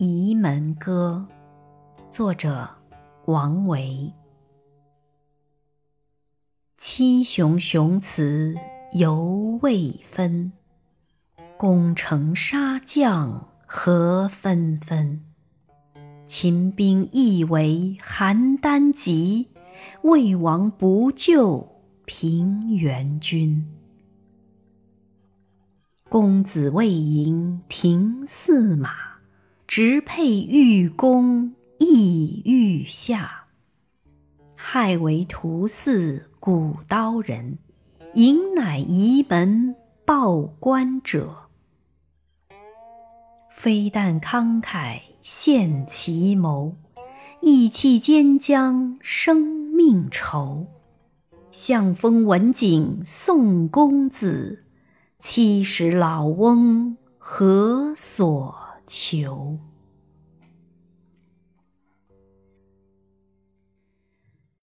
沂门歌》作者王维。七雄雄雌犹未分，攻城杀将何纷纷。秦兵亦为邯郸急，魏王不救平原君。公子魏营停驷马，直佩玉弓意欲下。害为屠肆古刀人，迎乃沂门报官者。非但慷慨献奇谋，意气兼将生命酬。相风文景宋公子。七十老翁何所求？